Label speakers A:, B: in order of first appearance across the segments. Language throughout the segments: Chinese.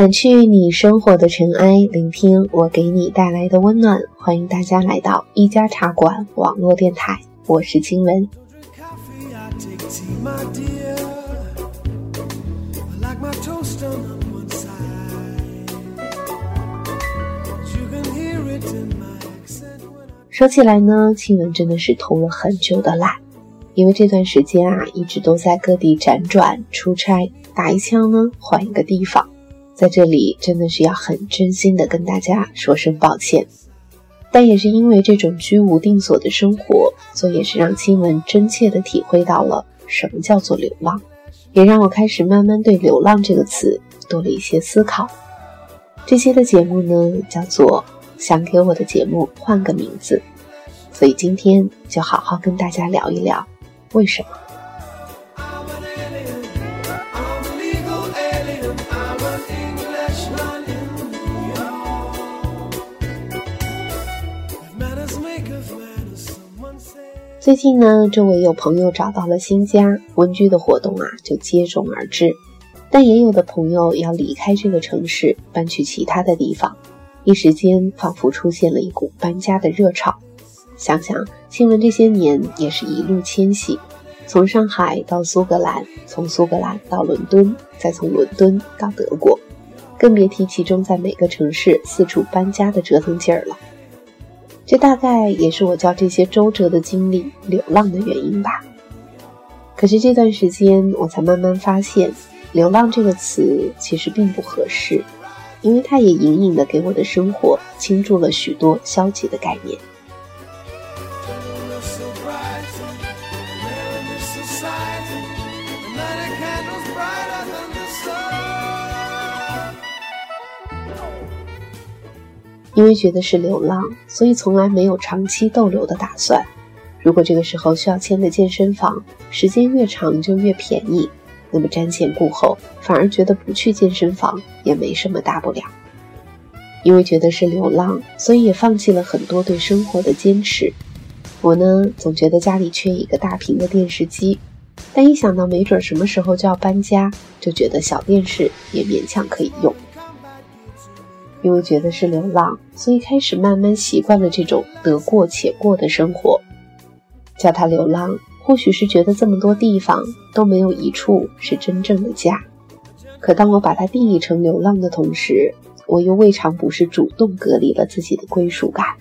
A: 掸去你生活的尘埃，聆听我给你带来的温暖。欢迎大家来到一家茶馆网络电台，我是金文。说起来呢，青文真的是偷了很久的懒，因为这段时间啊，一直都在各地辗转出差，打一枪呢换一个地方，在这里真的是要很真心的跟大家说声抱歉。但也是因为这种居无定所的生活，所以也是让亲文真切的体会到了什么叫做流浪，也让我开始慢慢对“流浪”这个词多了一些思考。这期的节目呢，叫做想给我的节目换个名字。所以今天就好好跟大家聊一聊，为什么？最近呢，周围有朋友找到了新家，温居的活动啊就接踵而至。但也有的朋友要离开这个城市，搬去其他的地方，一时间仿佛出现了一股搬家的热潮。想想新闻这些年也是一路迁徙，从上海到苏格兰，从苏格兰到伦敦，再从伦敦到德国，更别提其中在每个城市四处搬家的折腾劲儿了。这大概也是我叫这些周折的经历流浪的原因吧。可是这段时间，我才慢慢发现，流浪这个词其实并不合适，因为它也隐隐的给我的生活倾注了许多消极的概念。因为觉得是流浪，所以从来没有长期逗留的打算。如果这个时候需要签的健身房时间越长就越便宜，那么瞻前顾后，反而觉得不去健身房也没什么大不了。因为觉得是流浪，所以也放弃了很多对生活的坚持。我呢，总觉得家里缺一个大屏的电视机，但一想到没准什么时候就要搬家，就觉得小电视也勉强可以用。因为觉得是流浪，所以开始慢慢习惯了这种得过且过的生活。叫它流浪，或许是觉得这么多地方都没有一处是真正的家。可当我把它定义成流浪的同时，我又未尝不是主动隔离了自己的归属感。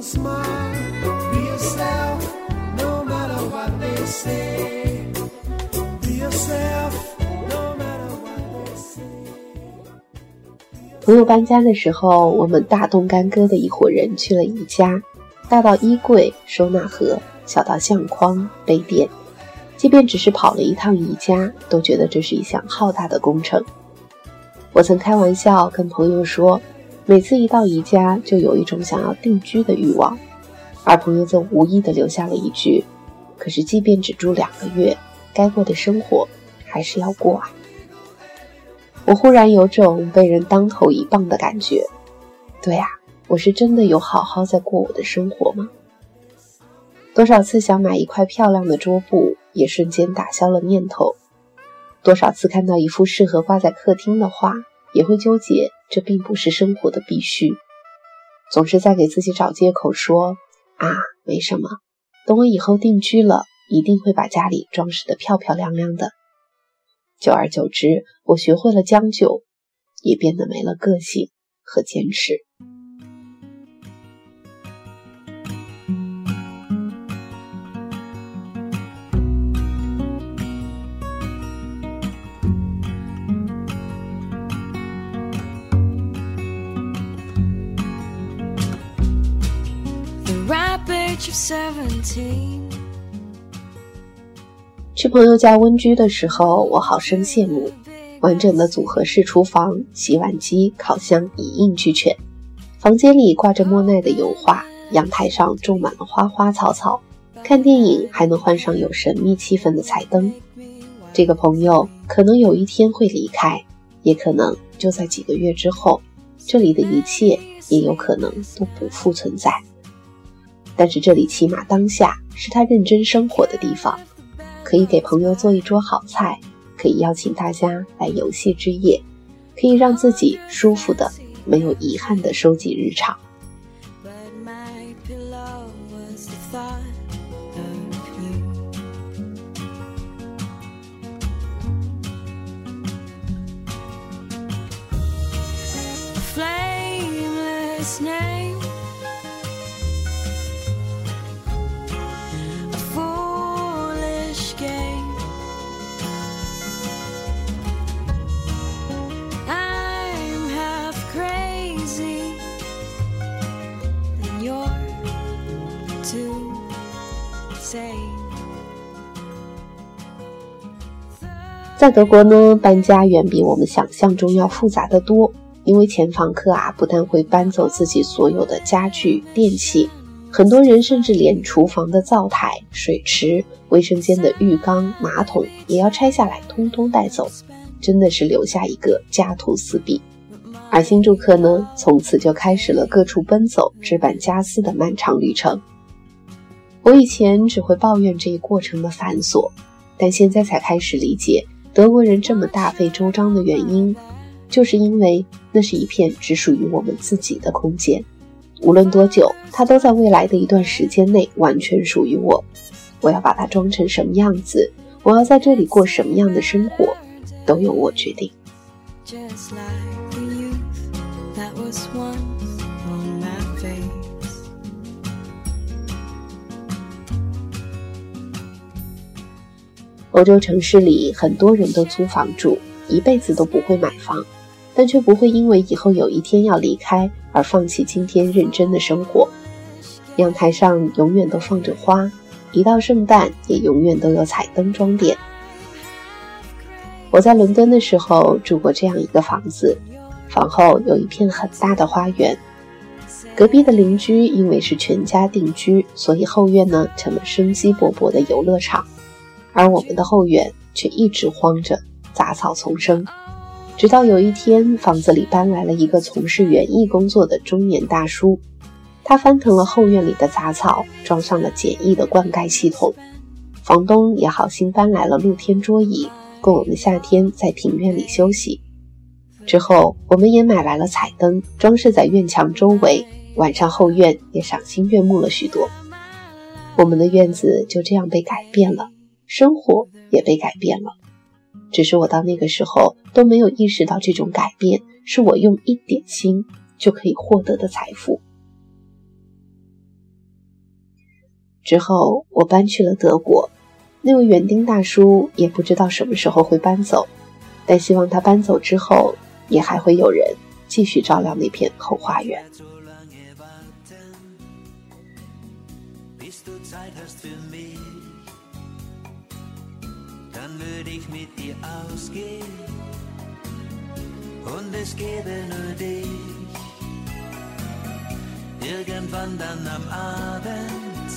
A: Smile. 朋友搬家的时候，我们大动干戈的一伙人去了宜家，大到衣柜、收纳盒，小到相框、杯垫，即便只是跑了一趟宜家，都觉得这是一项浩大的工程。我曾开玩笑跟朋友说，每次一到宜家，就有一种想要定居的欲望，而朋友则无意的留下了一句：“可是，即便只住两个月，该过的生活还是要过啊。”我忽然有种被人当头一棒的感觉。对呀，我是真的有好好在过我的生活吗？多少次想买一块漂亮的桌布，也瞬间打消了念头；多少次看到一幅适合挂在客厅的画，也会纠结这并不是生活的必须。总是在给自己找借口说：“啊，没什么，等我以后定居了，一定会把家里装饰得漂漂亮亮的。”久而久之，我学会了将就，也变得没了个性和坚持。去朋友家温居的时候，我好生羡慕，完整的组合式厨房、洗碗机、烤箱一应俱全，房间里挂着莫奈的油画，阳台上种满了花花草草，看电影还能换上有神秘气氛的彩灯。这个朋友可能有一天会离开，也可能就在几个月之后，这里的一切也有可能都不复存在。但是这里起码当下是他认真生活的地方，可以给朋友做一桌好菜，可以邀请大家来游戏之夜，可以让自己舒服的、没有遗憾的收集日常。在德国呢，搬家远比我们想象中要复杂的多。因为前房客啊，不但会搬走自己所有的家具电器，很多人甚至连厨房的灶台、水池、卫生间的浴缸、马桶也要拆下来，通通带走，真的是留下一个家徒四壁。而新住客呢，从此就开始了各处奔走、置办家私的漫长旅程。我以前只会抱怨这一过程的繁琐，但现在才开始理解德国人这么大费周章的原因。就是因为那是一片只属于我们自己的空间，无论多久，它都在未来的一段时间内完全属于我。我要把它装成什么样子，我要在这里过什么样的生活，都由我决定。just like you that was once 欧洲城市里很多人都租房住，一辈子都不会买房。但却不会因为以后有一天要离开而放弃今天认真的生活。阳台上永远都放着花，一到圣诞也永远都有彩灯装点。我在伦敦的时候住过这样一个房子，房后有一片很大的花园。隔壁的邻居因为是全家定居，所以后院呢成了生机勃勃的游乐场，而我们的后院却一直荒着，杂草丛生。直到有一天，房子里搬来了一个从事园艺工作的中年大叔，他翻腾了后院里的杂草，装上了简易的灌溉系统。房东也好心搬来了露天桌椅，供我们夏天在庭院里休息。之后，我们也买来了彩灯，装饰在院墙周围，晚上后院也赏心悦目了许多。我们的院子就这样被改变了，生活也被改变了。只是我到那个时候都没有意识到，这种改变是我用一点心就可以获得的财富。之后我搬去了德国，那位园丁大叔也不知道什么时候会搬走，但希望他搬走之后，也还会有人继续照料那片后花园。Würde ich mit dir ausgehen und es gäbe nur dich. Irgendwann dann am Abend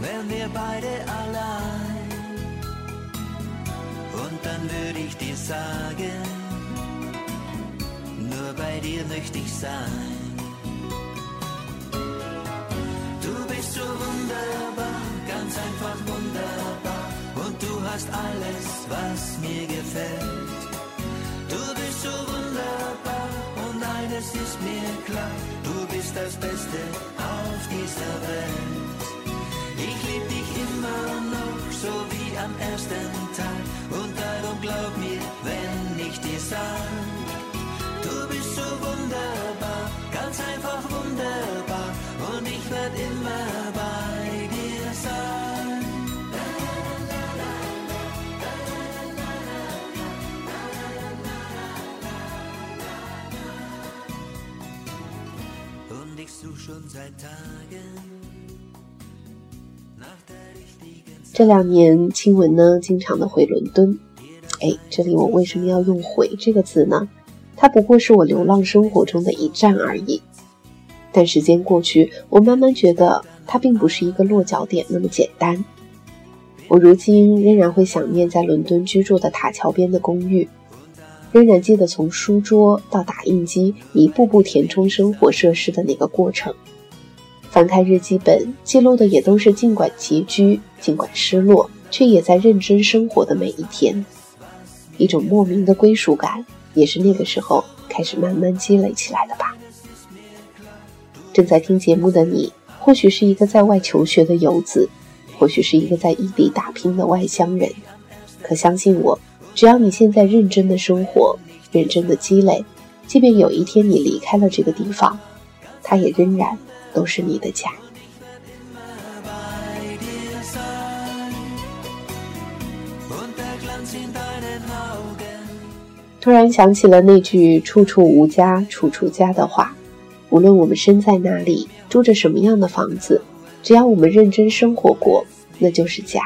A: wären wir beide allein und dann würde ich dir sagen, nur bei dir möchte ich sein. Hast alles, was mir gefällt. Du bist so wunderbar und eines ist mir klar, du bist das Beste auf dieser Welt. Ich lieb dich immer noch, so wie am ersten Tag und darum glaub mir, wenn ich dir sag, 这两年，亲文呢经常的回伦敦。哎，这里我为什么要用“回”这个字呢？它不过是我流浪生活中的一站而已。但时间过去，我慢慢觉得它并不是一个落脚点那么简单。我如今仍然会想念在伦敦居住的塔桥边的公寓。仍然记得从书桌到打印机一步步填充生活设施的那个过程。翻开日记本，记录的也都是尽管拮据、尽管失落，却也在认真生活的每一天。一种莫名的归属感，也是那个时候开始慢慢积累起来的吧。正在听节目的你，或许是一个在外求学的游子，或许是一个在异地打拼的外乡人。可相信我，只要你现在认真的生活，认真的积累，即便有一天你离开了这个地方，它也仍然。都是你的家。突然想起了那句“处处无家，处处家”的话。无论我们身在哪里，住着什么样的房子，只要我们认真生活过，那就是家。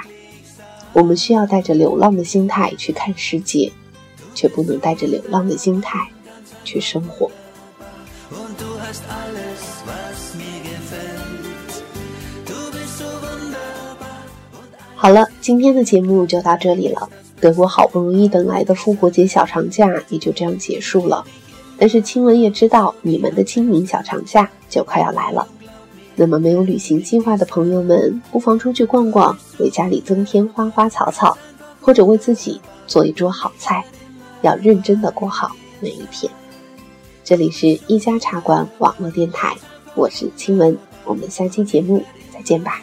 A: 我们需要带着流浪的心态去看世界，却不能带着流浪的心态去生活。好了，今天的节目就到这里了。德国好不容易等来的复活节小长假也就这样结束了。但是亲文也知道，你们的清明小长假就快要来了。那么没有旅行计划的朋友们，不妨出去逛逛，为家里增添花花草草，或者为自己做一桌好菜。要认真的过好每一天。这里是一家茶馆网络电台，我是清文，我们下期节目再见吧。